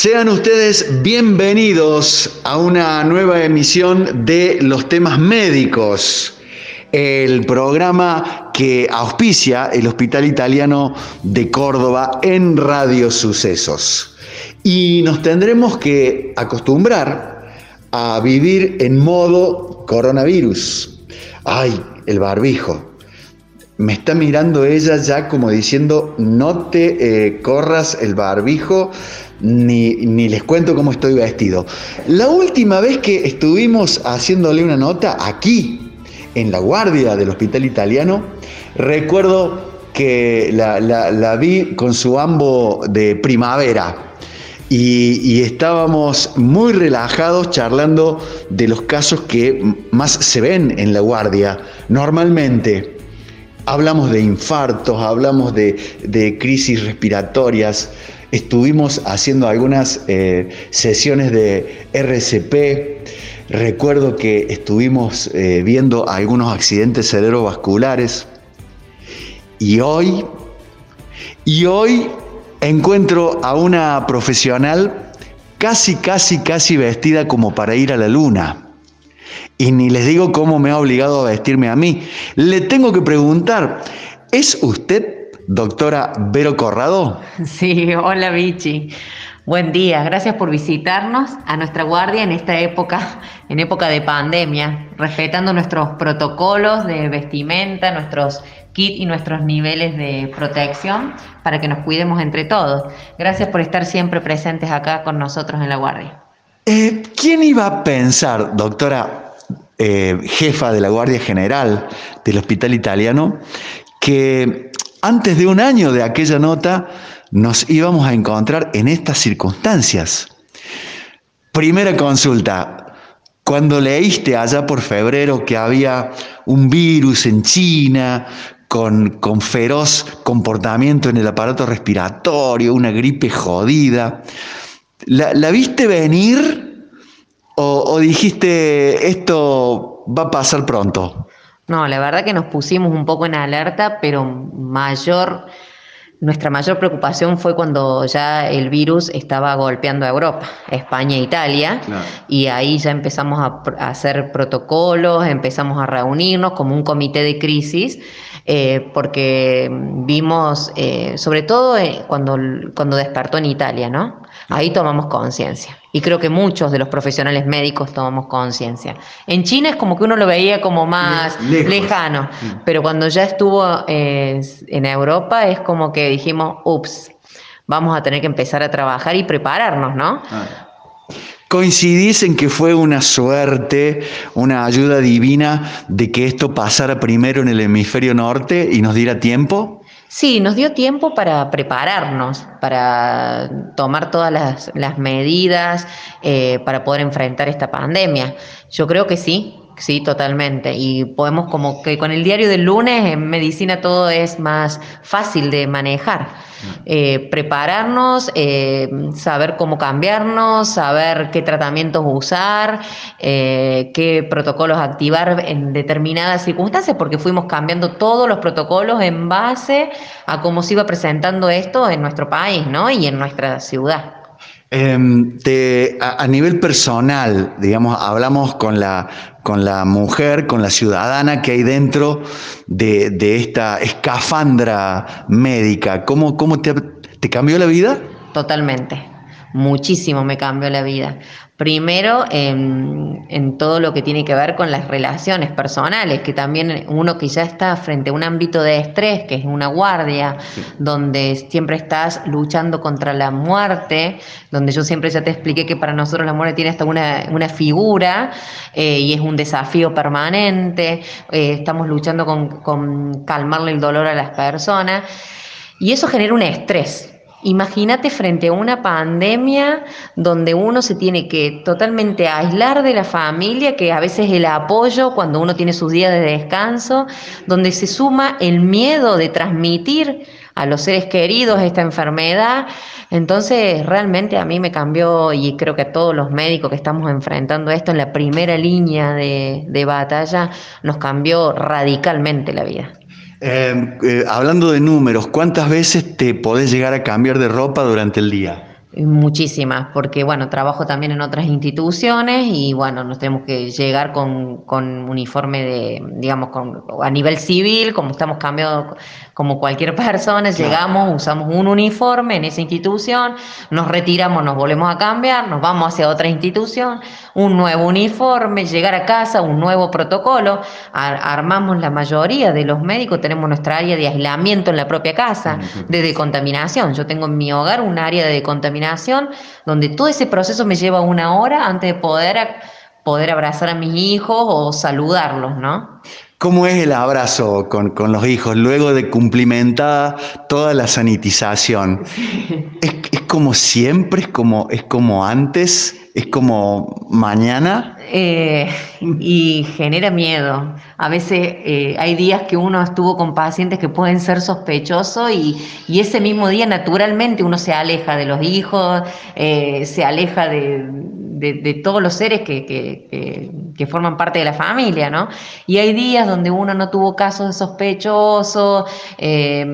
Sean ustedes bienvenidos a una nueva emisión de Los temas médicos, el programa que auspicia el Hospital Italiano de Córdoba en Radio Sucesos. Y nos tendremos que acostumbrar a vivir en modo coronavirus. Ay, el barbijo. Me está mirando ella ya como diciendo, no te eh, corras el barbijo, ni, ni, les cuento cómo estoy vestido. La última vez que estuvimos haciéndole una nota aquí, en la guardia del hospital italiano, recuerdo que la, la vi con su ambo de primavera. Y, y, estábamos muy relajados charlando de los casos que más se ven en la guardia. Normalmente hablamos de infartos, hablamos de, de crisis respiratorias, estuvimos haciendo algunas eh, sesiones de RCP. Recuerdo que estuvimos eh, viendo algunos accidentes cerebrovasculares. Y hoy, y hoy encuentro a una profesional casi, casi, casi vestida como para ir a la luna. Y ni les digo cómo me ha obligado a vestirme a mí. Le tengo que preguntar, ¿es usted doctora Vero Corrado? Sí, hola Vichy. Buen día, gracias por visitarnos a nuestra guardia en esta época, en época de pandemia, respetando nuestros protocolos de vestimenta, nuestros kits y nuestros niveles de protección para que nos cuidemos entre todos. Gracias por estar siempre presentes acá con nosotros en la guardia. Eh, ¿Quién iba a pensar, doctora eh, jefa de la Guardia General del Hospital Italiano, que antes de un año de aquella nota nos íbamos a encontrar en estas circunstancias. Primera consulta, cuando leíste allá por febrero que había un virus en China con, con, feroz comportamiento en el aparato respiratorio, una gripe jodida, ¿la, viste venir o dijiste esto va a pasar pronto? No, la verdad que nos pusimos un poco en alerta, pero mayor, nuestra mayor preocupación fue cuando ya el virus estaba golpeando a Europa, España e Italia, claro. y ahí ya empezamos a, a, hacer protocolos, empezamos a reunirnos como un comité de crisis, eh, porque vimos, eh, sobre todo eh, cuando, cuando despertó en Italia, ¿no? Ahí tomamos conciencia. Y creo que muchos de los profesionales médicos tomamos conciencia. En China es como que uno lo veía como más Lejos. lejano, mm. pero cuando ya estuvo en Europa es como que dijimos, ups, vamos a tener que empezar a trabajar y prepararnos, ¿no? Ah. ¿Coincidís en que fue una suerte, una ayuda divina de que esto pasara primero en el hemisferio norte y nos diera tiempo? Sí, nos dio tiempo para prepararnos, para tomar todas las, medidas, eh, para poder enfrentar esta pandemia. Yo creo que sí, Sí, totalmente. Y podemos como que con el diario del lunes en medicina todo es más fácil de manejar. Eh, prepararnos, eh, saber cómo cambiarnos, saber qué tratamientos usar, eh, qué protocolos activar en determinadas circunstancias, porque fuimos cambiando todos los protocolos en base a cómo se iba presentando esto en nuestro país ¿no? y en nuestra ciudad. Eh, te, a, a, nivel personal, digamos, hablamos con la, con la mujer, con la ciudadana que hay dentro de, de esta escafandra médica. ¿Cómo, cómo te, te cambió la vida? Totalmente, muchísimo me cambió la vida. Primero, en, en, todo lo que tiene que ver con las relaciones personales, que también uno que ya está frente a un ámbito de estrés, que es una guardia, sí. donde siempre estás luchando contra la muerte, donde yo siempre ya te expliqué que para nosotros la muerte tiene hasta una, una figura eh, y es un desafío permanente, eh, estamos luchando con, con calmarle el dolor a las personas, y eso genera un estrés Imagínate frente a una pandemia donde uno se tiene que totalmente aislar de la familia, que a veces el apoyo cuando uno tiene sus días de descanso, donde se suma el miedo de transmitir a los seres queridos esta enfermedad. Entonces, realmente a mí me cambió y creo que a todos los médicos que estamos enfrentando esto en la primera línea de, de batalla, nos cambió radicalmente la vida. Eh, eh, hablando de números, ¿cuántas veces te podés llegar a cambiar de ropa durante el día? Muchísimas, porque bueno, trabajo también en otras instituciones y bueno, nos tenemos que llegar con, con uniforme de, digamos, con, a nivel civil, como estamos cambiando como cualquier persona, llegamos, usamos un uniforme en esa institución, nos retiramos, nos volvemos a cambiar, nos vamos hacia otra institución, un nuevo uniforme, llegar a casa, un nuevo protocolo, armamos la mayoría de los médicos, tenemos nuestra área de aislamiento en la propia casa, de decontaminación. Yo tengo en mi hogar un área de donde todo ese proceso me lleva una hora antes de poder, poder abrazar a mis hijos o saludarlos, ¿no? ¿Cómo es el abrazo con, los hijos luego de cumplimentada toda la sanitización? ¿Es, como siempre? ¿Es como, ¿Es como antes? ¿Es como mañana? Eh, y genera miedo. A veces eh, hay días que uno estuvo con pacientes que pueden ser sospechosos y, ese mismo día naturalmente uno se aleja de los hijos, eh, se aleja de de, todos los seres que, forman parte de la familia, ¿no? Y hay días donde uno no tuvo casos de sospechoso eh,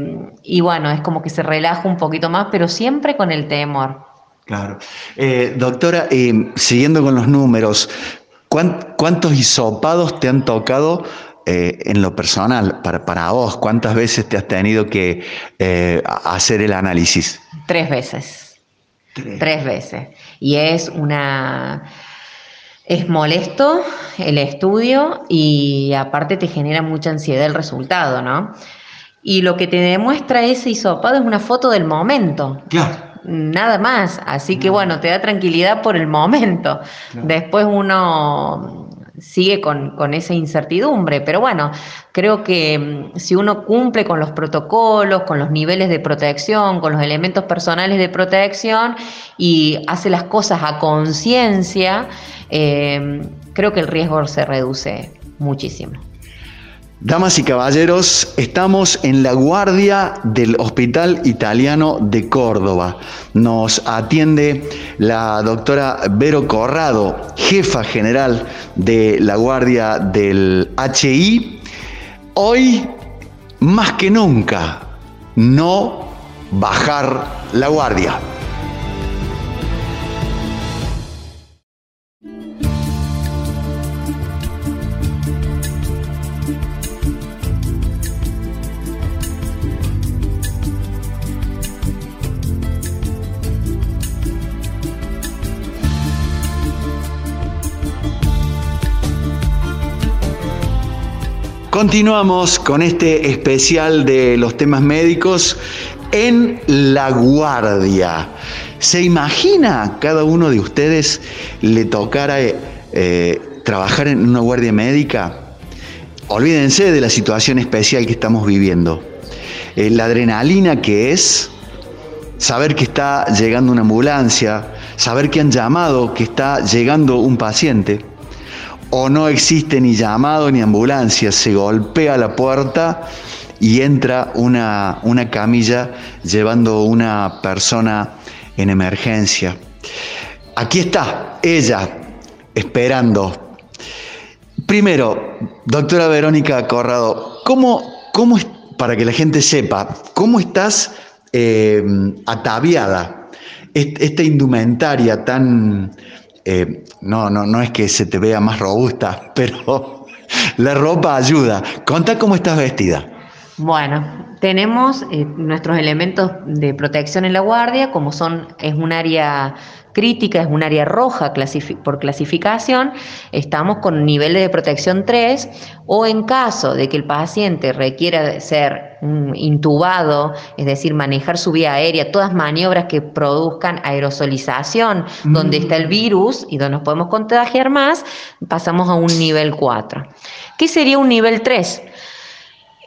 y bueno, es como que se relaja un poquito más, pero siempre con el temor. Claro. Eh, doctora, eh, siguiendo con los números, ¿cuántos hisopados te han tocado en lo personal, para, para, vos, ¿cuántas veces te has tenido que hacer el análisis? Tres veces. Tres veces y es una... Es molesto el estudio y aparte te genera mucha ansiedad el resultado, ¿no? Y lo que te demuestra ese hisopado es una foto del momento. Claro. Nada más. Así que bueno, te da tranquilidad por el momento. Después uno sigue con, esa incertidumbre. Pero bueno, creo que mm, si uno cumple con los protocolos, con los niveles de protección, con los elementos personales de protección y hace las cosas a conciencia, eh, creo que el riesgo se reduce muchísimo. Damas y caballeros, estamos en la guardia del Hospital Italiano de Córdoba. Nos atiende la doctora Vero Corrado, jefa general de la guardia del HI. Hoy, más que nunca, no bajar la guardia. Continuamos con este especial de los temas médicos en La Guardia. ¿Se imagina cada uno de ustedes le tocara eh, trabajar en una guardia médica? Olvídense de la situación especial que estamos viviendo. Eh, la adrenalina que es saber que está llegando una ambulancia, saber que han llamado, que está llegando un paciente o no existe ni llamado ni ambulancia, se golpea la puerta y entra una, una camilla llevando una persona en emergencia. Aquí está, ella, esperando. Primero, doctora Verónica Corrado, ¿cómo, cómo para que la gente sepa, cómo estás eh, ataviada? Esta indumentaria tan, eh, no, no, no es que se te vea más robusta, pero la ropa ayuda. Conta cómo estás vestida. Bueno, tenemos eh, nuestros elementos de protección en la guardia, como son, es un área crítica, es un área roja por clasificación, estamos con niveles de protección 3 o en caso de que el paciente requiera ser intubado, es decir, manejar su vía aérea, todas maniobras que produzcan aerosolización, donde está el virus y donde nos podemos contagiar más, pasamos a un nivel 4. ¿Qué sería un nivel 3?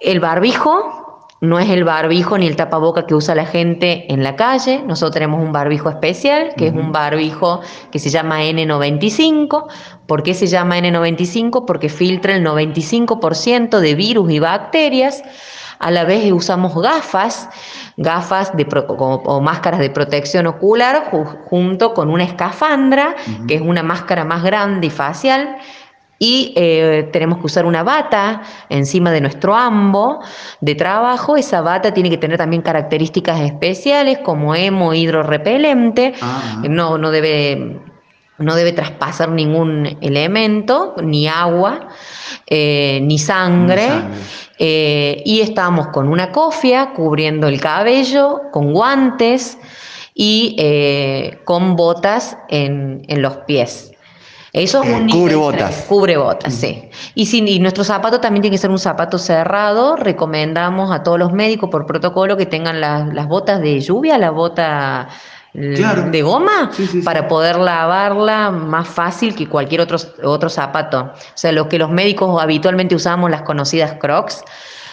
El barbijo no es el barbijo ni el tapaboca que usa la gente en la calle. Nosotros tenemos un barbijo especial, que es un barbijo que se llama N95. ¿Por qué se llama N95? Porque filtra el 95% de virus y bacterias. A la vez usamos gafas, gafas de o máscaras de protección ocular junto con una escafandra, que es una máscara más grande y facial y eh, tenemos que usar una bata encima de nuestro ambo de trabajo. Esa bata tiene que tener también características especiales como hemo hidrorrepelente, ah. no, no, debe, no debe traspasar ningún elemento, ni agua, eh, ni sangre. Eh, y estamos con una cofia cubriendo el cabello, con guantes y con botas en los pies. Eso es un cubre botas. Cubre botas, sí. Y, si, nuestro zapato también tiene que ser un zapato cerrado. Recomendamos a todos los médicos por protocolo que tengan las botas de lluvia, la bota de goma, para poder lavarla más fácil que cualquier otro, otro zapato. O sea, lo que los médicos habitualmente usamos, las conocidas crocs,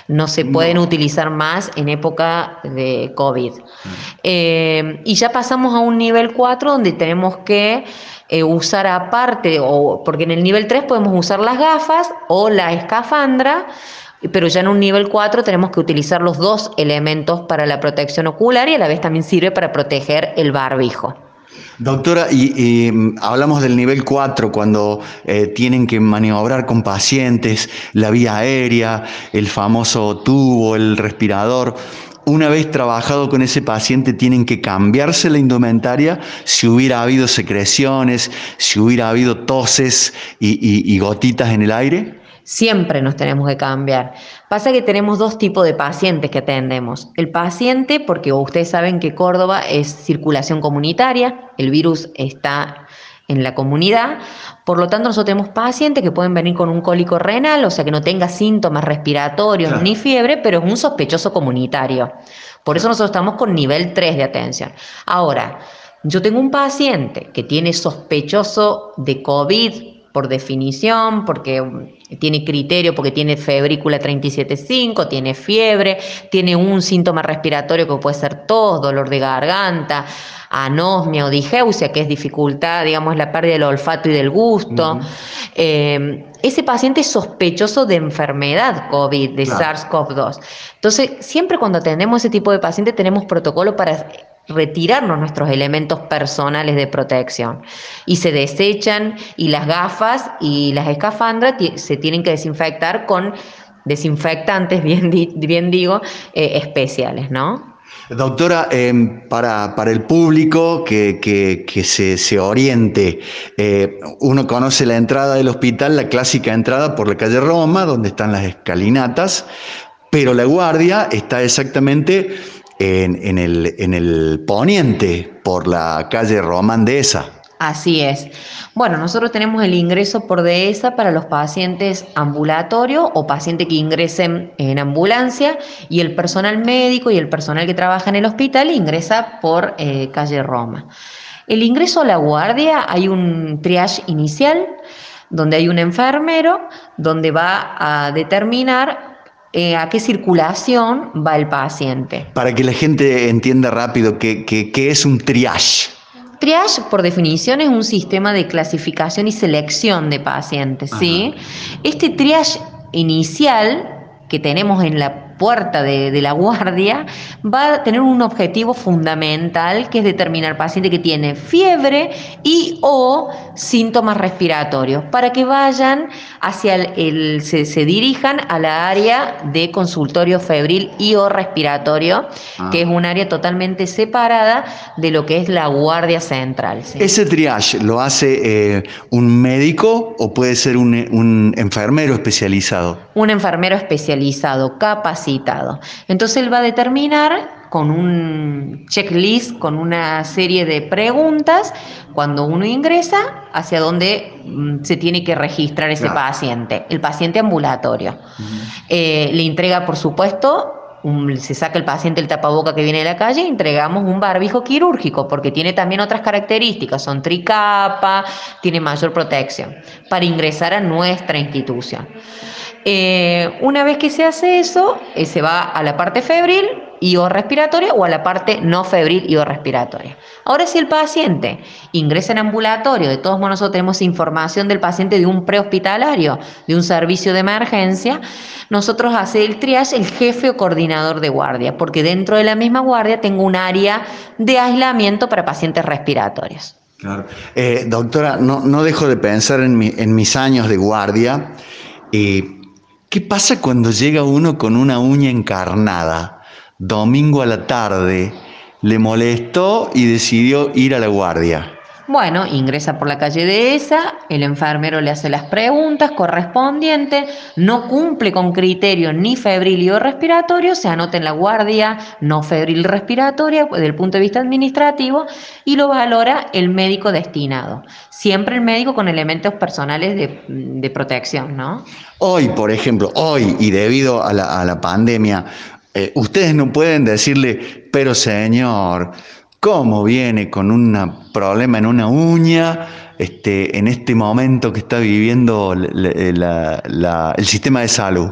no se pueden utilizar más en época de COVID. Eh, y ya pasamos a un nivel 4 donde tenemos que eh, usar aparte, o, porque en el nivel 3 podemos usar las gafas o la escafandra, pero ya en un nivel 4 tenemos que utilizar los dos elementos para la protección ocular y a la vez también sirve para proteger el barbijo. Doctora, y, mm, hablamos del nivel 4 cuando eh, tienen que maniobrar con pacientes, la vía aérea, el famoso tubo, el respirador una vez trabajado con ese paciente, tienen que cambiarse la indumentaria si hubiera habido secreciones, si hubiera habido toses y, gotitas en el aire? Siempre nos tenemos que cambiar. Pasa que tenemos dos tipos de pacientes que atendemos. El paciente, porque ustedes saben que Córdoba es circulación comunitaria, el virus está en la comunidad. Por lo tanto, nosotros tenemos pacientes que pueden venir con un cólico renal, o sea, que no tenga síntomas respiratorios ni fiebre, pero es un sospechoso comunitario. Por eso nosotros estamos con nivel 3 de atención. Ahora, yo tengo un paciente que tiene sospechoso de COVID por definición, porque tiene criterio, porque tiene febrícula 37.5, tiene fiebre, tiene un síntoma respiratorio que puede ser tos, dolor de garganta, anosmia o digeusia, que es dificultad, digamos, la pérdida del olfato y del gusto. Eh, ese paciente es sospechoso de enfermedad COVID, de SARS-CoV-2. Entonces, siempre cuando atendemos ese tipo de paciente tenemos protocolo para retirarnos nuestros elementos personales de protección y se desechan y las gafas y las escafandras se tienen que desinfectar con desinfectantes, bien, bien digo, eh, especiales, ¿no? Doctora, em, para, el público que, se, oriente, eh, uno conoce la entrada del hospital, la clásica entrada por la calle Roma, donde están las escalinatas, pero la guardia está exactamente en, el, en el poniente, por la calle Román de esa. Así es. Bueno, nosotros tenemos el ingreso por dehesa para los pacientes ambulatorios o pacientes que ingresen en ambulancia y el personal médico y el personal que trabaja en el hospital ingresa por eh, calle Roma. El ingreso a la guardia hay un triage inicial donde hay un enfermero donde va a determinar eh, a qué circulación va el paciente. Para que la gente entienda rápido qué, qué es un triage. Triage, por definición, es un sistema de clasificación y selección de pacientes, ¿sí? Este triage inicial que tenemos en la puerta de, la guardia va a tener un objetivo fundamental que es determinar paciente que tiene fiebre y o síntomas respiratorios para que vayan hacia el, se, dirijan a la área de consultorio febril y o respiratorio ah. que es un área totalmente separada de lo que es la guardia central. ¿Ese triage lo hace eh, un médico o puede ser un, un enfermero especializado? Un enfermero especializado, capacitado entonces él va a determinar con un checklist, con una serie de preguntas, cuando uno ingresa, hacia dónde mm, se tiene que registrar ese paciente, el paciente ambulatorio. Eh, le entrega, por supuesto, se saca el paciente el tapaboca que viene de la calle entregamos un barbijo quirúrgico, porque tiene también otras características, son tricapa, tiene mayor protección, para ingresar a nuestra institución. Eh, una vez que se hace eso, eh, se va a la parte febril y o respiratoria o a la parte no febril y o respiratoria. Ahora, si el paciente ingresa en ambulatorio, de todos modos nosotros tenemos información del paciente de un prehospitalario, de un servicio de emergencia, nosotros hace el triage el jefe o coordinador de guardia, porque dentro de la misma guardia tengo un área de aislamiento para pacientes respiratorios. Eh, doctora, no, dejo de pensar en, mis años de guardia. Eh, ¿Qué pasa cuando llega uno con una uña encarnada? Domingo a la tarde, le molestó y decidió ir a la guardia. Bueno, ingresa por la calle de esa, el enfermero le hace las preguntas correspondientes, no cumple con criterios ni febril o respiratorio, se anota en la guardia no febril respiratoria desde el punto de vista administrativo y lo valora el médico destinado. Siempre el médico con elementos personales de, protección, ¿no? Hoy, por ejemplo, hoy y debido a la, pandemia, eh, ustedes no pueden decirle, pero señor, cómo viene con un problema en una uña, este, en este momento que está viviendo el sistema de salud?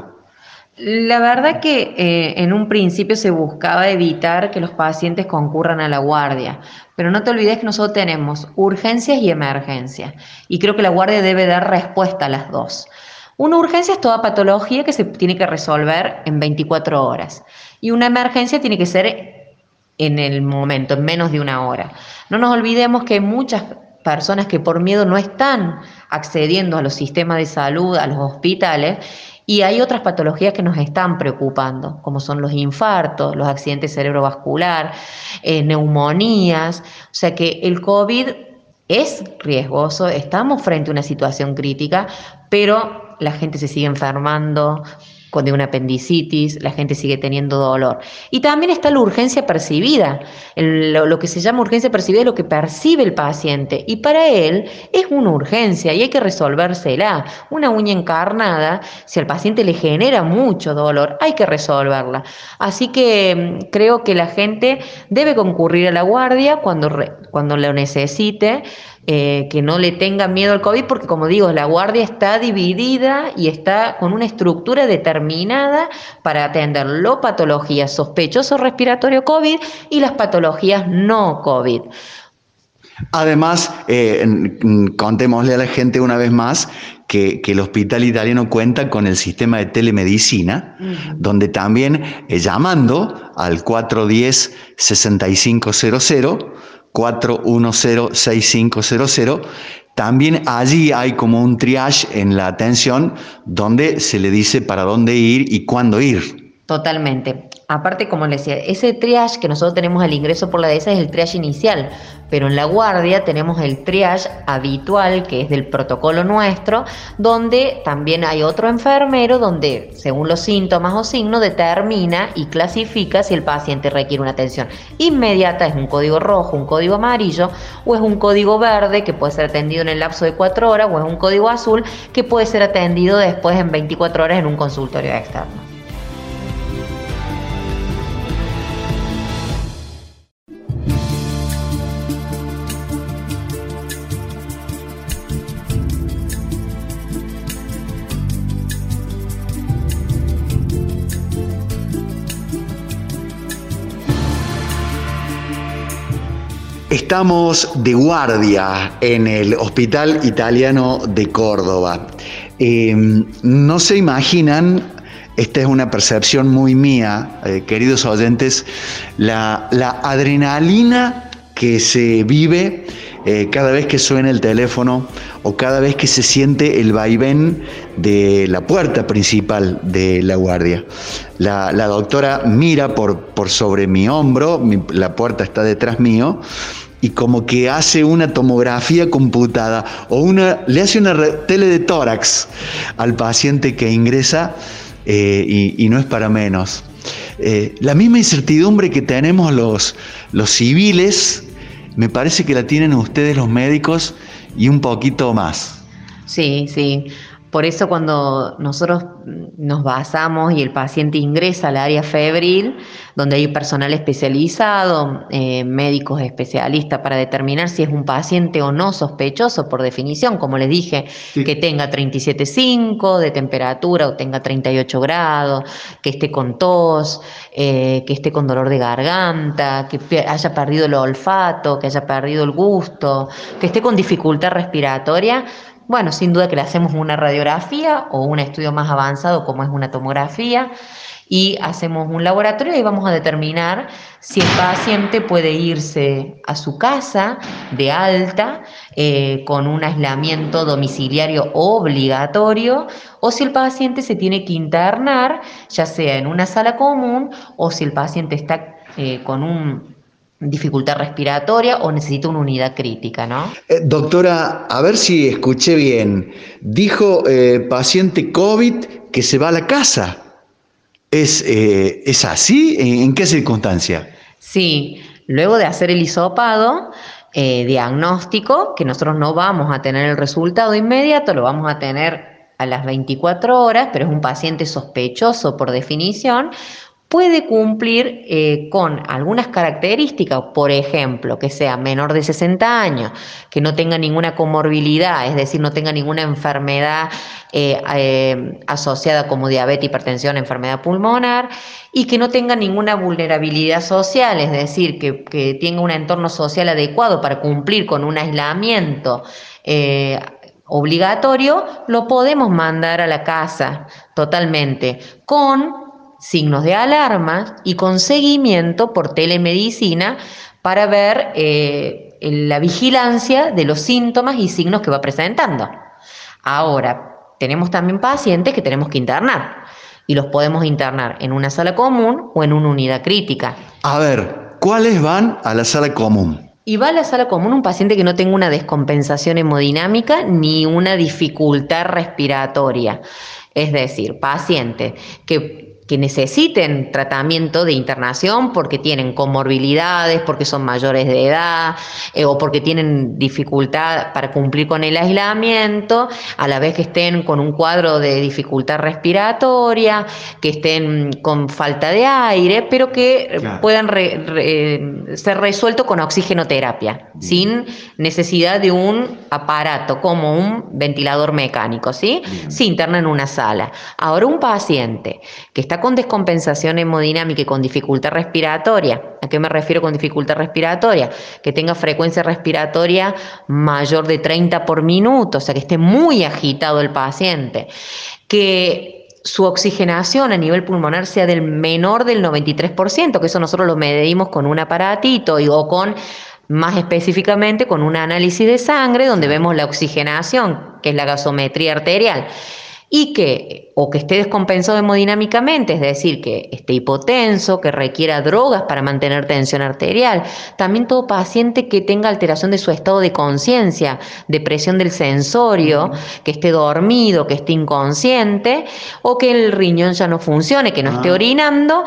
La verdad que eh, en un principio se buscaba evitar que los pacientes concurran a la guardia, pero no te olvides que nosotros tenemos urgencias y emergencias, y creo que la guardia debe dar respuesta a las dos. Una urgencia es toda patología que se tiene que resolver en 24 horas, y una emergencia tiene que ser en el momento, en menos de una hora. No nos olvidemos que hay muchas personas que por miedo no están accediendo a los sistemas de salud, a los hospitales, y hay otras patologías que nos están preocupando, como son los infartos, los accidentes cerebrovascular, eh, neumonías. O sea que el COVID es riesgoso, estamos frente a una situación crítica, pero la gente se sigue enfermando con de una apendicitis, la gente sigue teniendo dolor. Y también está la urgencia percibida. lo, que se llama urgencia percibida es lo que percibe el paciente. Y para él es una urgencia y hay que resolvérsela. Una uña encarnada, si al paciente le genera mucho dolor, hay que resolverla. Así que mm, creo que la gente debe concurrir a la guardia cuando, cuando lo necesite eh, que no le tengan miedo al COVID, porque como digo, la guardia está dividida y está con una estructura determinada para atender lo patologías sospechoso respiratorio COVID y las patologías no COVID. Además, eh, contémosle a la gente una vez más que, el hospital italiano cuenta con el sistema de telemedicina, donde también eh, llamando al 410-6500, 410-6500. También allí hay como un triage en la atención donde se le dice para dónde ir y cuándo ir. Totalmente. Aparte, como les decía, ese triage que nosotros tenemos al ingreso por la DESA es el triage inicial, pero en la guardia tenemos el triage habitual, que es del protocolo nuestro, donde también hay otro enfermero donde, según los síntomas o signos, determina y clasifica si el paciente requiere una atención inmediata, es un código rojo, un código amarillo, o es un código verde que puede ser atendido en el lapso de cuatro horas, o es un código azul que puede ser atendido después en 24 horas en un consultorio externo. Estamos de guardia en el Hospital Italiano de Córdoba. Em, no se imaginan, esta es una percepción muy mía, eh, queridos oyentes, la, adrenalina que se vive eh, cada vez que suena el teléfono o cada vez que se siente el vaivén de la puerta principal de la guardia. La, doctora mira por, por sobre mi hombro, la puerta está detrás mío, y como que hace una tomografía computada o una, le hace una tele de tórax al paciente que ingresa eh, y, no es para menos. Eh, la misma incertidumbre que tenemos los, los civiles, me parece que la tienen ustedes los médicos y un poquito más. Sí, sí. Por eso cuando nosotros nos basamos y el paciente ingresa al área febril, donde hay personal especializado, eh, médicos especialistas para determinar si es un paciente o no sospechoso, por definición, como les dije, que tenga 37,5 de temperatura o tenga 38 grados, que esté con tos, eh, que esté con dolor de garganta, que haya perdido el olfato, que haya perdido el gusto, que esté con dificultad respiratoria Bueno, sin duda que le hacemos una radiografía o un estudio más avanzado como es una tomografía y hacemos un laboratorio y vamos a determinar si el paciente puede irse a su casa de alta eh, con un aislamiento domiciliario obligatorio o si el paciente se tiene que internar, ya sea en una sala común o si el paciente está eh, con una dificultad respiratoria o necesita una unidad crítica, ¿no? Eh, doctora, a ver si escuché bien. Dijo paciente COVID que se va a la casa. ¿Es, eh, ¿Es así? ¿En, qué circunstancia? Sí, luego de hacer el hisopado, eh, diagnóstico, que nosotros no vamos a tener el resultado inmediato, lo vamos a tener a las 24 horas, pero es un paciente sospechoso por definición, puede cumplir eh, con algunas características, por ejemplo, que sea menor de 60 años, que no tenga ninguna comorbilidad, es decir, no tenga ninguna enfermedad eh, eh, asociada como diabetes, hipertensión, enfermedad pulmonar, y que no tenga ninguna vulnerabilidad social, es decir, que, que tenga un entorno social adecuado para cumplir con un aislamiento obligatorio, lo podemos mandar a la casa totalmente, con signos de alarma y con seguimiento por telemedicina para ver eh, la vigilancia de los síntomas y signos que va presentando. Ahora, tenemos también pacientes que tenemos que internar y los podemos internar en una sala común o en una unidad crítica. A ver, ¿cuáles van a la sala común? Y va a la sala común un paciente que no tenga una descompensación hemodinámica ni una dificultad respiratoria. Es decir, paciente que que necesiten tratamiento de internación porque tienen comorbilidades, porque son mayores de edad eh, o porque tienen dificultad para cumplir con el aislamiento, a la vez que estén con un cuadro de dificultad respiratoria, que estén con falta de aire, pero que puedan ser resueltos con oxigenoterapia, sin necesidad de un aparato como un ventilador mecánico, ¿sí? Se interna en una sala. Ahora un paciente que está con descompensación hemodinámica y con dificultad respiratoria, ¿a qué me refiero con dificultad respiratoria? Que tenga frecuencia respiratoria mayor de 30 por minuto, o sea, que esté muy agitado el paciente, que su oxigenación a nivel pulmonar sea del menor del 93%, que eso nosotros lo medimos con un aparatito y, o con más específicamente con un análisis de sangre donde vemos la oxigenación, que es la gasometría arterial y que o que esté descompensado hemodinámicamente, es decir, que esté hipotenso, que requiera drogas para mantener tensión arterial. También todo paciente que tenga alteración de su estado de conciencia, depresión del sensorio, que esté dormido, que esté inconsciente o que el riñón ya no funcione, que no esté ah. orinando,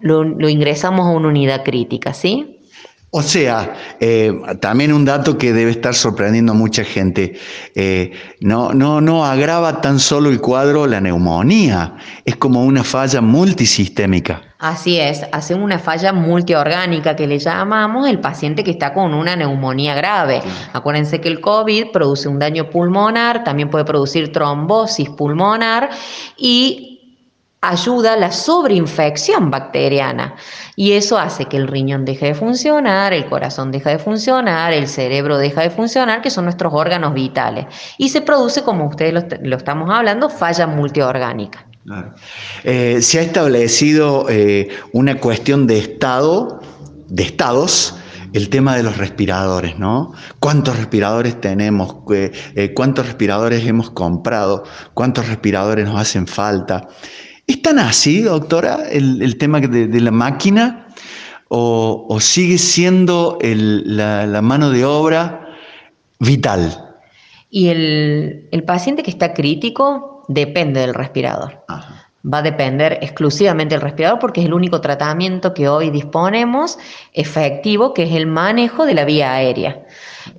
lo, lo ingresamos a una unidad crítica, ¿sí? O sea, eh, también un dato que debe estar sorprendiendo a mucha gente, eh, no, no, no agrava tan solo el cuadro la neumonía, es como una falla multisistémica. Así es, hace una falla multiorgánica que le llamamos el paciente que está con una neumonía grave. Acuérdense que el COVID produce un daño pulmonar, también puede producir trombosis pulmonar y ayuda a la sobreinfección bacteriana y eso hace que el riñón deje de funcionar, el corazón deja de funcionar, el cerebro deja de funcionar, que son nuestros órganos vitales. Y se produce, como ustedes lo, estamos hablando, falla multiorgánica. Eh, se ha establecido eh, una cuestión de estado, de estados, el tema de los respiradores, ¿no? ¿Cuántos respiradores tenemos? Eh, ¿Cuántos respiradores hemos comprado? ¿Cuántos respiradores nos hacen falta? ¿Es tan así, doctora, el, tema de, la máquina? ¿O, sigue siendo la, mano de obra vital? Y el, paciente que está crítico depende del respirador. Va a depender exclusivamente del respirador porque es el único tratamiento que hoy disponemos efectivo, que es el manejo de la vía aérea.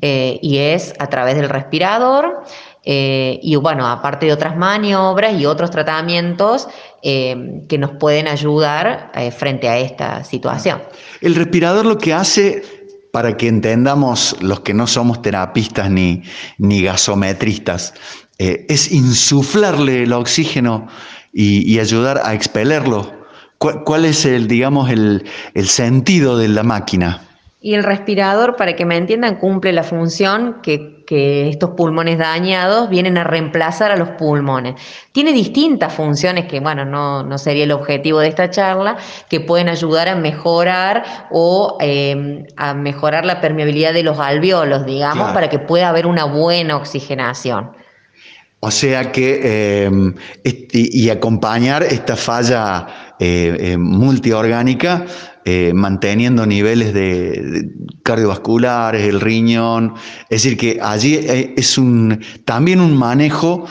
Eh, y es a través del respirador. Eh, y bueno, aparte de otras maniobras y otros tratamientos eh, que nos pueden ayudar eh, frente a esta situación. El respirador lo que hace, para que entendamos los que no somos terapistas ni, ni gasometristas, es insuflarle el oxígeno y, ayudar a expelerlo. ¿Cuál, es el, digamos, el, el sentido de la máquina? Y el respirador, para que me entiendan, cumple la función que que estos pulmones dañados vienen a reemplazar a los pulmones. Tiene distintas funciones que, bueno, no, sería el objetivo de esta charla, que pueden ayudar a mejorar o em, a mejorar la permeabilidad de los alveolos, digamos, para que pueda haber una buena oxigenación. O sea que, em, y, acompañar esta falla eh, eh, multiorgánica eh, manteniendo niveles de, cardiovasculares, el riñón. Es decir, que allí es un, también un manejo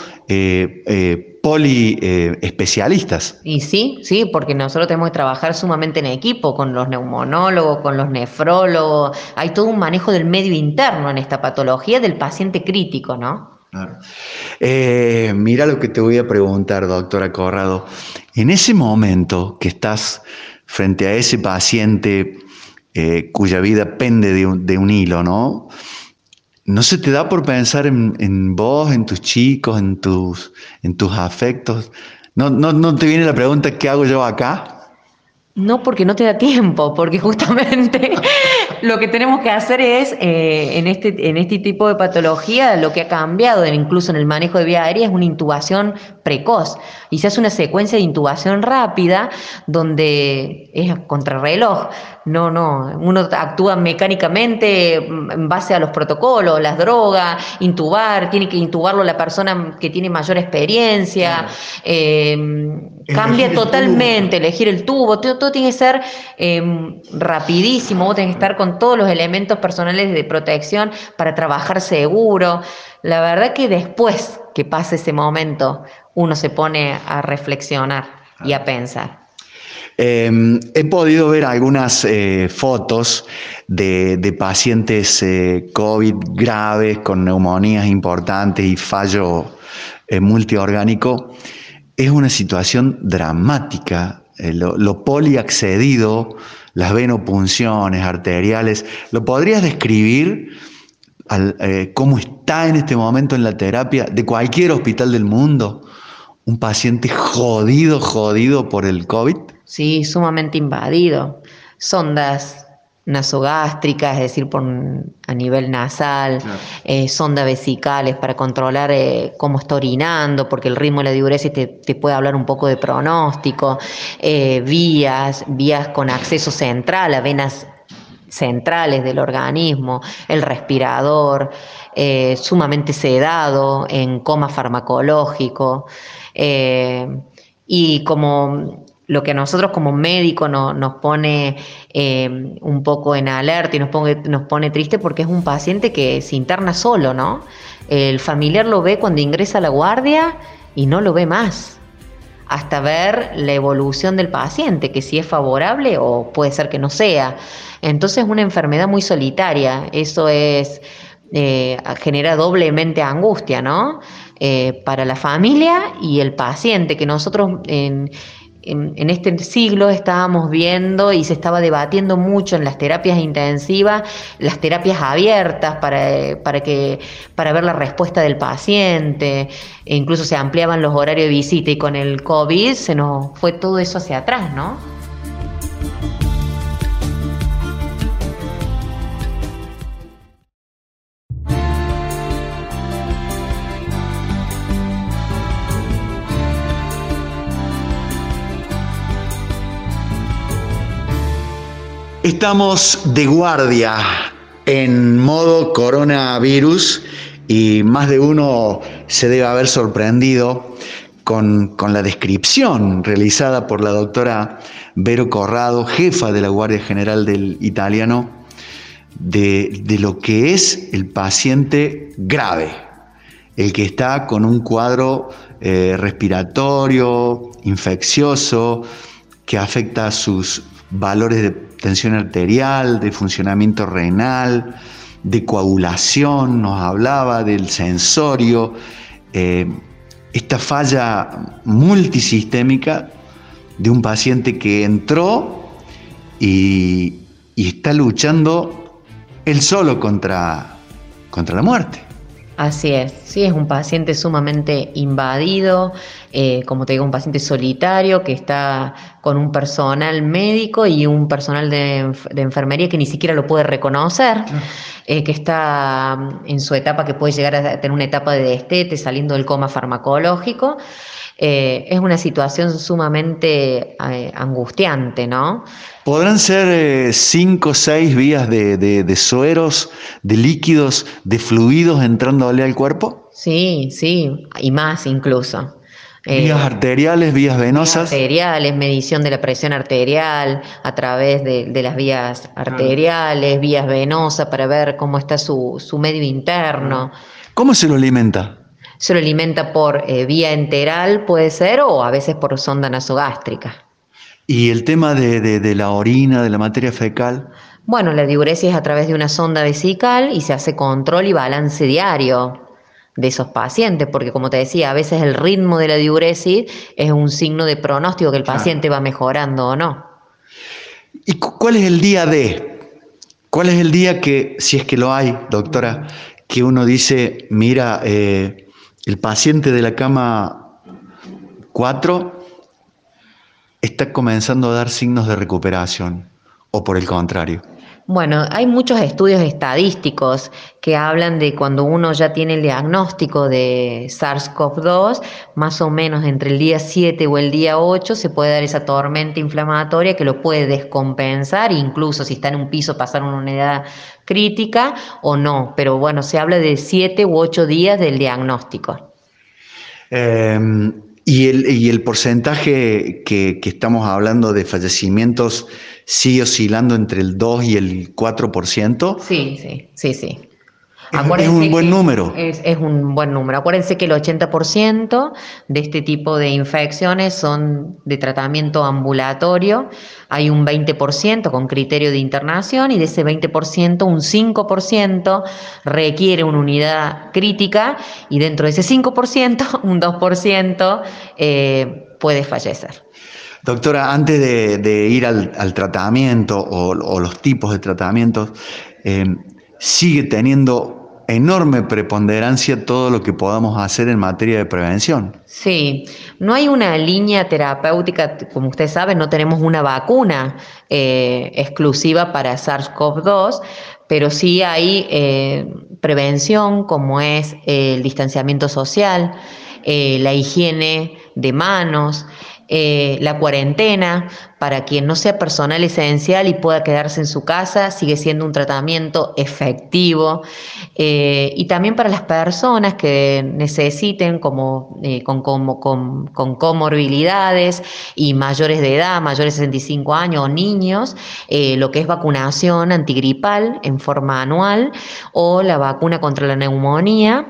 poli especialistas. Y sí, sí, porque nosotros tenemos que trabajar sumamente en equipo con los neumonólogos, con los nefrólogos. Hay todo un manejo del medio interno en esta patología del paciente crítico, ¿no? Eh, mira lo que te voy a preguntar, doctora Corrado. En ese momento que estás frente a ese paciente eh, cuya vida pende de un, hilo, ¿no? ¿No se te da por pensar en, vos, en tus chicos, en tus, en tus afectos? ¿No, no, ¿No te viene la pregunta, ¿qué hago yo acá? No, porque no te da tiempo, porque justamente lo que tenemos que hacer es, eh, en, este, en este tipo de patología, lo que ha cambiado incluso en el manejo de vía aérea es una intubación precoz. Y se hace una secuencia de intubación rápida donde es contrarreloj. No, no, uno actúa mecánicamente en base a los protocolos, las drogas, intubar, tiene que intubarlo la persona que tiene mayor experiencia, em, cambia totalmente, elegir el tubo, todo, tiene que ser em, rapidísimo, vos tenés que estar con todos los elementos personales de protección para trabajar seguro. La verdad que después que pase ese momento, uno se pone a reflexionar y a pensar. Em, he podido ver algunas eh, fotos de, pacientes eh, COVID graves con neumonías importantes y fallo eh, multiorgánico. Es una situación dramática. lo, lo poliaccedido, las venopunciones arteriales. ¿Lo podrías describir cómo está en este momento en la terapia de cualquier hospital del mundo? Un paciente jodido, jodido por el COVID. Sí, sumamente invadido. Sondas nasogástricas, es decir, por, a nivel nasal, eh, sondas vesicales para controlar eh, cómo está orinando, porque el ritmo de la diuresis te, puede hablar un poco de pronóstico, eh, vías, vías con acceso central a venas centrales del organismo, el respirador, sumamente sedado, en coma farmacológico. y como lo que a nosotros como médicos nos pone eh, un poco en alerta y nos pone, nos pone triste porque es un paciente que se interna solo, ¿no? El familiar lo ve cuando ingresa a la guardia y no lo ve más, hasta ver la evolución del paciente, que si es favorable o puede ser que no sea. Entonces es una enfermedad muy solitaria, eso es... Eh, genera doblemente angustia, ¿no? Eh, para la familia y el paciente, que nosotros en, en, este siglo estábamos viendo y se estaba debatiendo mucho en las terapias intensivas, las terapias abiertas para, para, que, para ver la respuesta del paciente, e incluso se ampliaban los horarios de visita y con el COVID se nos fue todo eso hacia atrás, ¿no? Estamos de guardia en modo coronavirus y más de uno se debe haber sorprendido con, la descripción realizada por la doctora Vero Corrado, jefa de la Guardia General del Italiano, de, lo que es el paciente grave, el que está con un cuadro eh, respiratorio, infeccioso, que afecta a sus valores de tensión arterial, de funcionamiento renal, de coagulación, nos hablaba del sensorio, eh, esta falla multisistémica de un paciente que entró y, está luchando él solo contra, contra la muerte. Así es, sí, es un paciente sumamente invadido, eh, como te digo, un paciente solitario que está con un personal médico y un personal de, enfermería que ni siquiera lo puede reconocer, eh, que está mm, en su etapa, que puede llegar a tener una etapa de destete, saliendo del coma farmacológico. Eh, es una situación sumamente angustiante, ¿no? ¿Podrán ser cinco o seis vías de, sueros, de líquidos, de fluidos entrando al cuerpo? Sí, sí, y más incluso. Vías eh, arteriales, vías venosas. Vías arteriales, medición de la presión arterial a través de, las vías arteriales, vías venosas para ver cómo está su, medio interno. ¿Cómo se lo alimenta? Se lo alimenta por eh, vía enteral, puede ser, o a veces por sonda nasogástrica. ¿Y el tema de, la orina, de la materia fecal? Bueno, la diuresis es a través de una sonda vesical y se hace control y balance diario de esos pacientes, porque como te decía, a veces el ritmo de la diuresis es un signo de pronóstico que el paciente va mejorando o no. ¿Y cuál es el día de? ¿Cuál es el día que, si es que lo hay, doctora, que uno dice, mira, eh, el paciente de la cama 4 está comenzando a dar signos de recuperación o por el contrario? Bueno, hay muchos estudios estadísticos que hablan de cuando uno ya tiene el diagnóstico de SARS-CoV-2, más o menos entre el día 7 o el día 8 se puede dar esa tormenta inflamatoria que lo puede descompensar, incluso si está en un piso pasar una unidad crítica o no, pero bueno, se habla de 7 u 8 días del diagnóstico. Em, y el, y el porcentaje que, estamos hablando de fallecimientos sigue oscilando entre el 2 y el 4%. Sí, sí, sí, sí. Es, un buen número. Es, un buen número. Acuérdense que el 80% de este tipo de infecciones son de tratamiento ambulatorio. Hay un 20% con criterio de internación y de ese 20%, un 5% requiere una unidad crítica y dentro de ese 5%, un 2% eh, puede fallecer. Doctora, antes de, ir al, tratamiento o, los tipos de tratamientos, eh, sigue teniendo enorme preponderancia todo lo que podamos hacer en materia de prevención. Sí, no hay una línea terapéutica, como usted sabe, no tenemos una vacuna eh, exclusiva para SARS-CoV-2, pero sí hay eh, prevención como es el distanciamiento social, eh, la higiene de manos, la cuarentena, para quien no sea personal esencial y pueda quedarse en su casa, sigue siendo un tratamiento efectivo. Eh, y también para las personas que necesiten, como, eh, con, con, comorbilidades y mayores de edad, mayores de 65 años o niños, lo que es vacunación antigripal en forma anual o la vacuna contra la neumonía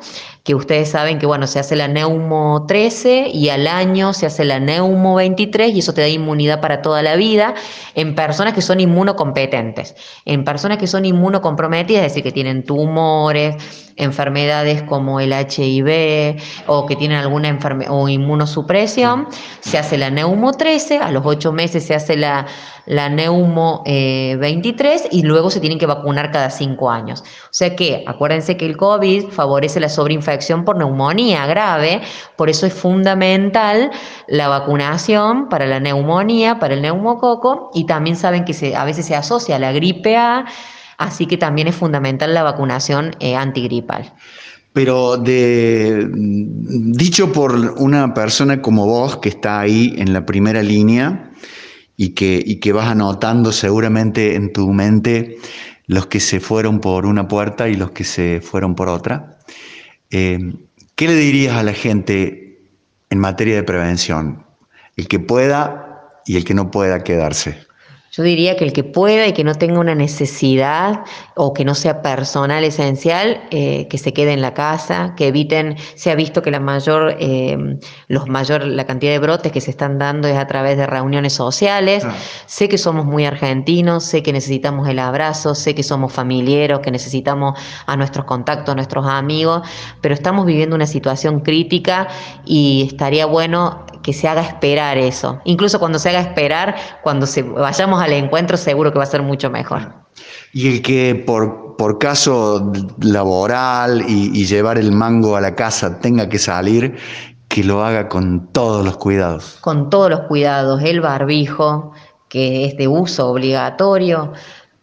que ustedes saben que bueno, se hace la neumo 13 y al año se hace la neumo 23 y eso te da inmunidad para toda la vida en personas que son inmunocompetentes. En personas que son inmunocomprometidas, es decir, que tienen tumores, enfermedades como el HIV o que tienen alguna enfermedad o inmunosupresión, se hace la neumo 13, a los 8 meses se hace la, la neumo 23 eh, y luego se tienen que vacunar cada 5 años. O sea que acuérdense que el COVID favorece la sobreinfección por neumonía grave, por eso es fundamental la vacunación para la neumonía, para el neumococo y también saben que a veces se asocia a la gripe A Así que también es fundamental la vacunación eh, antigripal. Pero dicho por una persona como vos, que está ahí en la primera línea y que, que vas anotando seguramente en tu mente los que se fueron por una puerta y los que se fueron por otra, eh, ¿qué le dirías a la gente en materia de prevención? El que pueda y el que no pueda quedarse. Yo diría que el que pueda y que no tenga una necesidad o que no sea personal esencial, eh, que se quede en la casa, que eviten, se ha visto que la mayor, eh, los mayor, la cantidad de brotes que se están dando es a través de reuniones sociales. Sé que somos muy argentinos, sé que necesitamos el abrazo, sé que somos familiares, que necesitamos a nuestros contactos, a nuestros amigos, pero estamos viviendo una situación crítica y estaría bueno que se haga esperar eso. Incluso cuando se haga esperar, cuando se, vayamos al encuentro, seguro que va a ser mucho mejor. Y el que por, por caso laboral y, llevar el mango a la casa tenga que salir, que lo haga con todos los cuidados. Con todos los cuidados, el barbijo, que es de uso obligatorio,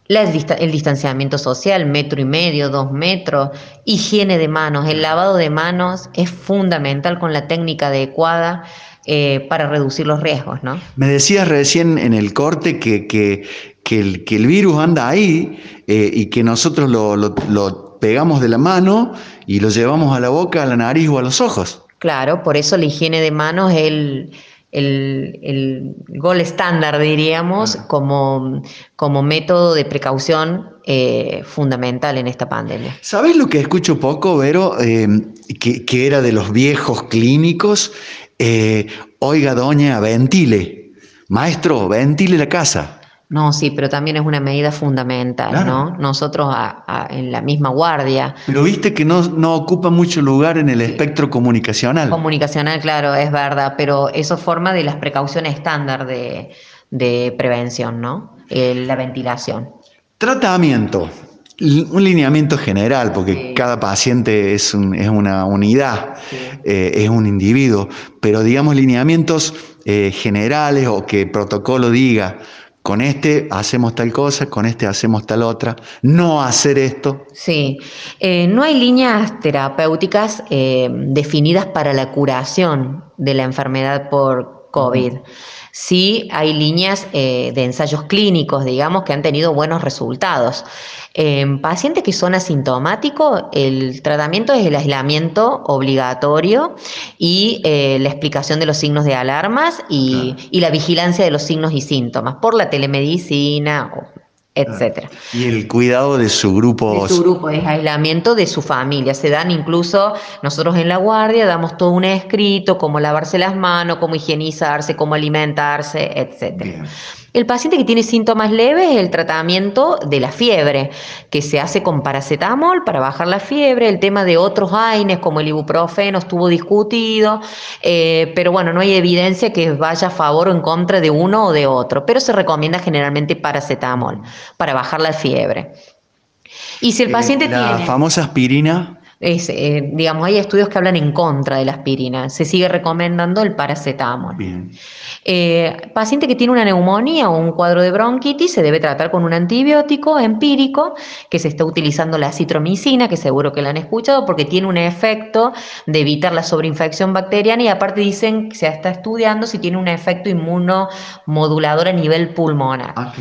el distanciamiento social, metro y medio, dos metros, higiene de manos, el lavado de manos es fundamental con la técnica adecuada eh, para reducir los riesgos, ¿no? Me decías recién en el corte que, que, el, que el, virus anda ahí eh, y que nosotros lo, pegamos de la mano y lo llevamos a la boca, a la nariz o a los ojos. Claro, por eso la higiene de manos es el, el, gol estándar, diríamos, como, como método de precaución eh, fundamental en esta pandemia. ¿Sabes lo que escucho poco, Vero? que, que, era de los viejos clínicos eh, oiga doña, ventile, maestro, ventile la casa. No, sí, pero también es una medida fundamental, ¿no? Nosotros en la misma guardia. Pero viste que no, no, ocupa mucho lugar en el espectro comunicacional. Comunicacional, claro, es verdad, pero eso forma de las precauciones estándar de, prevención, ¿no? la ventilación. Tratamiento. Un lineamiento general, porque cada paciente es, es una unidad, eh, es un individuo, pero digamos lineamientos eh, generales o que el protocolo diga, con este hacemos tal cosa, con este hacemos tal otra, no hacer esto. Sí, eh, no hay líneas terapéuticas definidas para la curación de la enfermedad por COVID. Sí hay líneas de ensayos clínicos, digamos, que han tenido buenos resultados. En pacientes que son asintomáticos, el tratamiento es el aislamiento obligatorio y eh, la explicación de los signos de alarmas y, y, la vigilancia de los signos y síntomas por la telemedicina etcétera. Y el cuidado de su grupo. De su grupo, es aislamiento de su familia. Se dan incluso, nosotros en la guardia damos todo un escrito, cómo lavarse las manos, cómo higienizarse, cómo alimentarse, etcétera. El paciente que tiene síntomas leves es el tratamiento de la fiebre, que se hace con paracetamol para bajar la fiebre. El tema de otros AINES, como el ibuprofeno, estuvo discutido, eh, pero bueno, no hay evidencia que vaya a favor o en contra de uno o de otro, pero se recomienda generalmente paracetamol para bajar la fiebre. Y si el eh, paciente tiene... La famosa aspirina es, eh, digamos, hay estudios que hablan en contra de la aspirina. Se sigue recomendando el paracetamol. Bien. Eh, paciente que tiene una neumonía o un cuadro de bronquitis se debe tratar con un antibiótico empírico que se está utilizando la citromicina, que seguro que la han escuchado, porque tiene un efecto de evitar la sobreinfección bacteriana y aparte dicen que se está estudiando si tiene un efecto inmunomodulador a nivel pulmonar. Ah,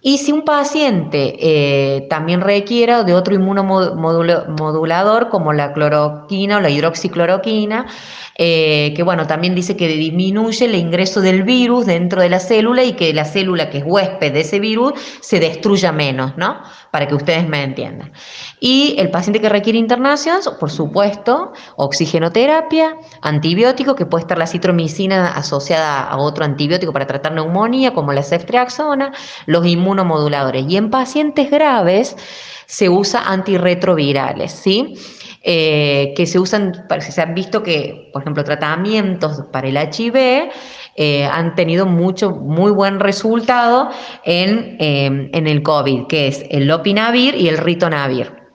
y si un paciente eh, también requiera de otro inmunomodulador, como la cloroquina o la hidroxicloroquina, eh, que bueno, también dice que disminuye el ingreso del virus dentro de la célula y que la célula que es huésped de ese virus se destruya menos, ¿no? Para que ustedes me entiendan. Y el paciente que requiere internación, por supuesto, oxigenoterapia, antibiótico, que puede estar la citromicina asociada a otro antibiótico para tratar neumonía, como la ceftriaxona, los inmunomoduladores. Y en pacientes graves se usa antirretrovirales, ¿sí? Eh, que se usan, se han visto que, por ejemplo, tratamientos para el HIV eh, han tenido mucho, muy buen resultado en, eh, en el COVID, que es el lopinavir y el ritonavir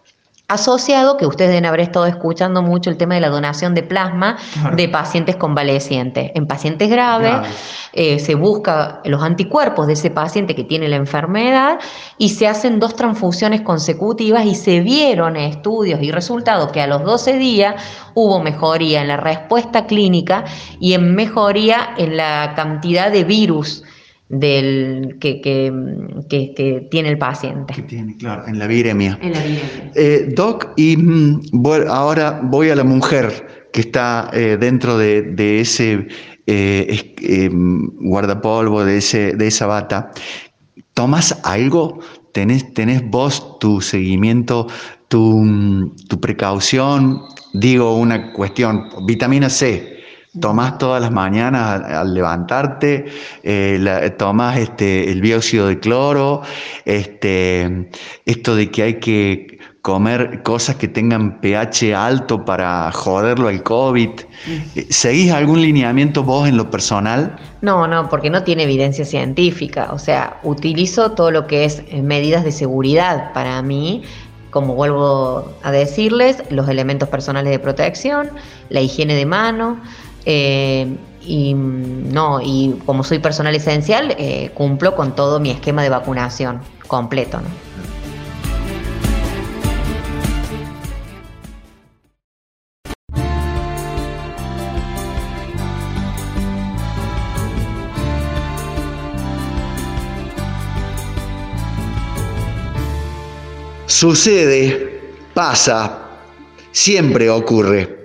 asociado, que ustedes deben haber estado escuchando mucho el tema de la donación de plasma de pacientes convalecientes. En pacientes graves eh, se busca los anticuerpos de ese paciente que tiene la enfermedad y se hacen dos transfusiones consecutivas y se vieron estudios y resultados que a los 12 días hubo mejoría en la respuesta clínica y en mejoría en la cantidad de virus del que, que, tiene el paciente. Que tiene, claro, en la viremia. En la viremia. Eh, doc, y mm, ahora voy a la mujer que está eh, dentro de, ese eh, guardapolvo, de, ese, de esa bata. ¿Tomas algo? ¿Tenés, ¿Tenés vos tu seguimiento, tu, mm, tu precaución? Digo una cuestión, vitamina C, Tomás todas las mañanas al, levantarte, eh, tomás este, el dióxido de cloro, este, esto de que hay que comer cosas que tengan pH alto para joderlo al COVID. ¿Seguís algún lineamiento vos en lo personal? No, no, porque no tiene evidencia científica. O sea, utilizo todo lo que es eh, medidas de seguridad para mí, como vuelvo a decirles, los elementos personales de protección, la higiene de mano. Eh, y no, y como soy personal esencial, eh, cumplo con todo mi esquema de vacunación completo. ¿no? Sucede, pasa, siempre ocurre.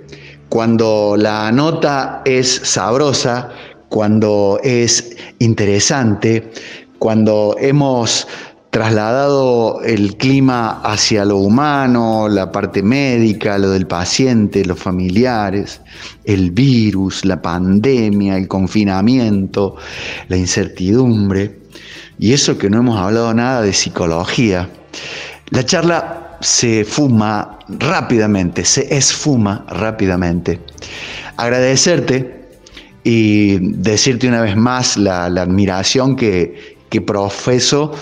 Cuando la nota es sabrosa, cuando es interesante, cuando hemos trasladado el clima hacia lo humano, la parte médica, lo del paciente, los familiares, el virus, la pandemia, el confinamiento, la incertidumbre, y eso que no hemos hablado nada de psicología. La charla se fuma rápidamente, se esfuma rápidamente. Agradecerte y decirte una vez más la, admiración que, profeso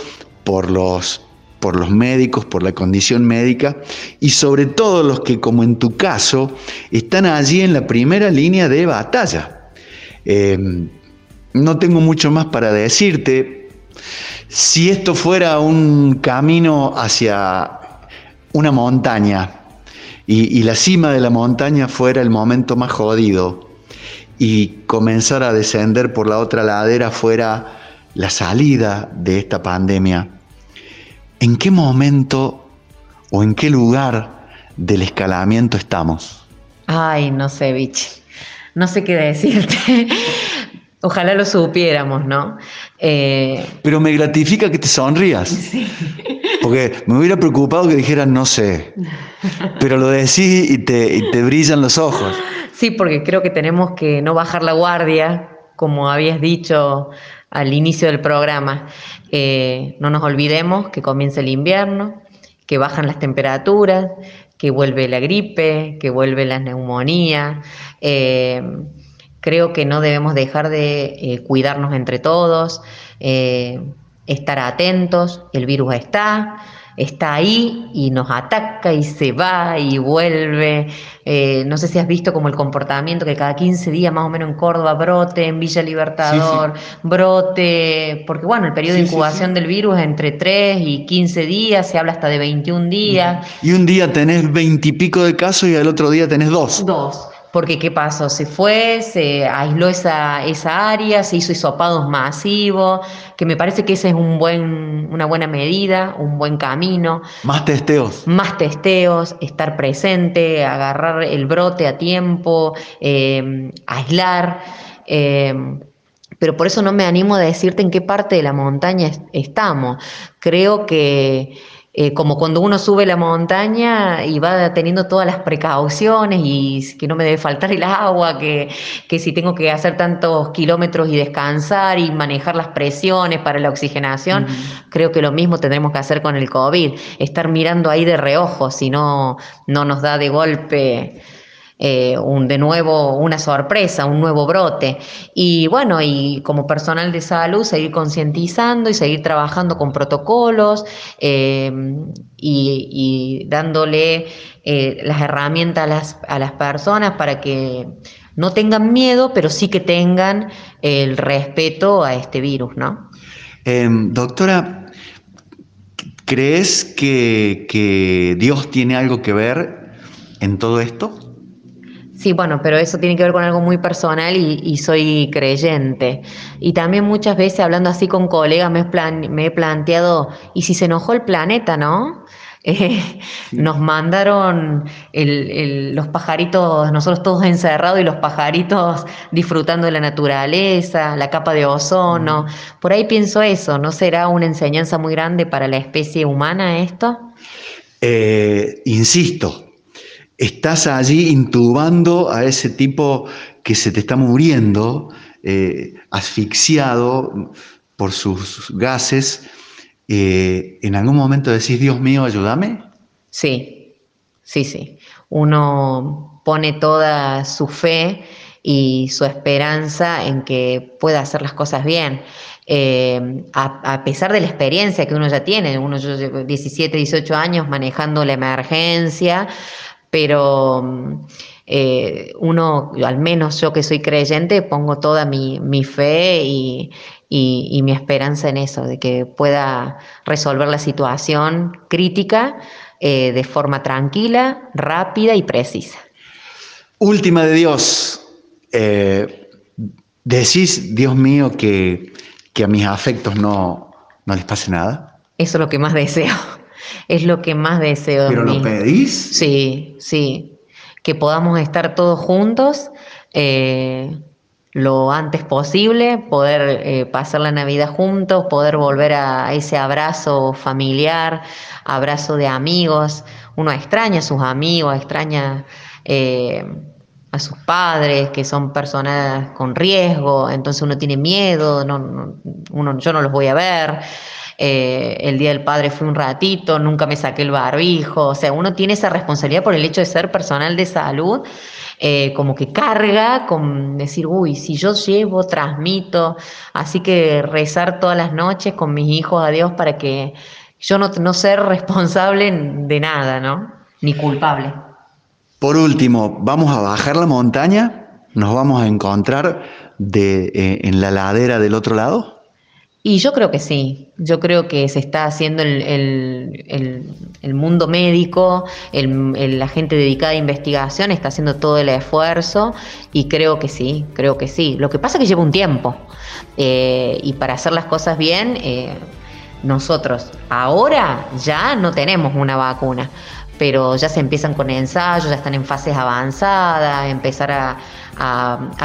por los, por los médicos, por la condición médica y sobre todo los que, como en tu caso, están allí en la primera línea de batalla. Em, no tengo mucho más para decirte. Si esto fuera un camino hacia una montaña y, la cima de la montaña fuera el momento más jodido y comenzar a descender por la otra ladera fuera la salida de esta pandemia, ¿en qué momento o en qué lugar del escalamiento estamos? Ay, no sé, Vichy. No sé qué decirte. Ojalá lo supiéramos, ¿no? Eh, Pero me gratifica que te sonrías. Porque me hubiera preocupado que dijeras no sé. Pero lo decís y te, te brillan los ojos. Sí, porque creo que tenemos que no bajar la guardia, como habías dicho al inicio del programa. Eh, no nos olvidemos que comienza el invierno, que bajan las temperaturas, que vuelve la gripe, que vuelve la neumonía. Eh, Creo que no debemos dejar de eh, cuidarnos entre todos, eh, estar atentos, el virus está, está ahí y nos ataca y se va y vuelve. Eh, no sé si has visto como el comportamiento que cada 15 días más o menos en Córdoba brote, en Villa Libertador, brote, porque bueno, el periodo de incubación del virus es entre 3 y 15 días, se habla hasta de 21 días. Y un día tenés 20 y pico de casos y al otro día tenés dos. Dos porque ¿qué pasó? Se fue, se aisló esa, esa área, se hizo hisopados masivos, que me parece que esa es un buen, una buena medida, un buen camino. Más testeos. Más testeos, estar presente, agarrar el brote a tiempo, eh, aislar. Eh, pero por eso no me animo a decirte en qué parte de la montaña estamos. Creo que eh, como cuando uno sube la montaña y va teniendo todas las precauciones y que no me debe faltar el agua, que, si tengo que hacer tantos kilómetros y descansar y manejar las presiones para la oxigenación, creo que lo mismo tendremos que hacer con el COVID, estar mirando ahí de reojo, si no, no nos da de golpe eh, un, de nuevo una sorpresa, un nuevo brote. Y bueno, y como personal de salud, seguir concientizando y seguir trabajando con protocolos eh, y, dándole eh, las herramientas a las, a las personas para que no tengan miedo, pero sí que tengan el respeto a este virus, ¿no? Em, doctora, ¿crees que, que Dios tiene algo que ver en todo esto? Sí, bueno, pero eso tiene que ver con algo muy personal y, soy creyente. Y también muchas veces hablando así con colegas me, he planteado, ¿y si se enojó el planeta, no? Eh, nos mandaron los pajaritos, nosotros todos encerrados y los pajaritos disfrutando de la naturaleza, la capa de ozono. Por ahí pienso eso, ¿no será una enseñanza muy grande para la especie humana esto? Eh, insisto, estás allí intubando a ese tipo que se te está muriendo, eh, asfixiado por sus gases, eh, ¿en algún momento decís, Dios mío, ayúdame? Sí, sí, sí. Uno pone toda su fe y su esperanza en que pueda hacer las cosas bien. Eh, a, pesar de la experiencia que uno ya tiene, uno yo llevo 17, 18 años manejando la emergencia, pero eh, uno, al menos yo que soy creyente, pongo toda mi, fe y, mi esperanza en eso, de que pueda resolver la situación crítica eh, de forma tranquila, rápida y precisa. Última de Dios. decís, Dios mío, que que a mis afectos no, no les pase nada? Eso es lo que más deseo. Es lo que más deseo. ¿Pero lo pedís? Sí, sí. Que podamos estar todos juntos eh, lo antes posible, poder eh, pasar la Navidad juntos, poder volver a ese abrazo familiar, abrazo de amigos. Uno extraña a sus amigos, extraña. Eh, a sus padres, que son personas con riesgo, entonces uno tiene miedo, no, uno, yo no los voy a ver. Eh, el día del padre fue un ratito, nunca me saqué el barbijo, o sea, uno tiene esa responsabilidad por el hecho de ser personal de salud, eh, como que carga con decir, uy, si yo llevo, transmito, así que rezar todas las noches con mis hijos a Dios para que yo no, no ser responsable de nada, ¿no? Ni culpable. Por último, vamos a bajar la montaña, nos vamos a encontrar de, eh, en la ladera del otro lado. Y yo creo que sí, yo creo que se está haciendo el, mundo médico, la gente dedicada a investigación está haciendo todo el esfuerzo y creo que sí, creo que sí. Lo que pasa es que lleva un tiempo. Eh, y para hacer las cosas bien, eh, nosotros ahora ya no tenemos una vacuna, pero ya se empiezan con ensayos, ya están en fases avanzadas, empezar a,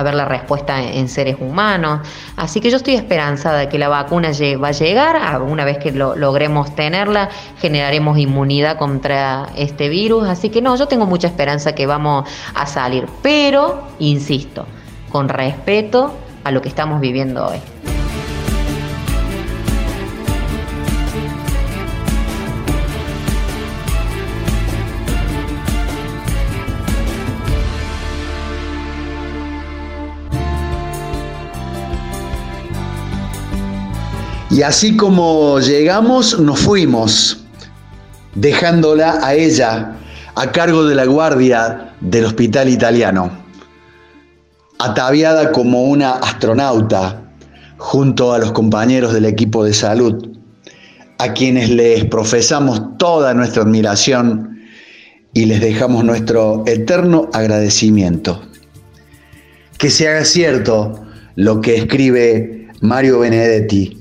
ver la respuesta en, seres humanos. Así que yo estoy esperanzada de que la vacuna va a llegar, una vez que lo, logremos tenerla, generaremos inmunidad contra este virus. Así que no, yo tengo mucha esperanza que vamos a salir, pero, insisto, con respeto a lo que estamos viviendo hoy. Y así como llegamos, nos fuimos, dejándola a ella a cargo de la guardia del hospital italiano, ataviada como una astronauta junto a los compañeros del equipo de salud, a quienes les profesamos toda nuestra admiración y les dejamos nuestro eterno agradecimiento. Que se haga cierto lo que escribe Mario Benedetti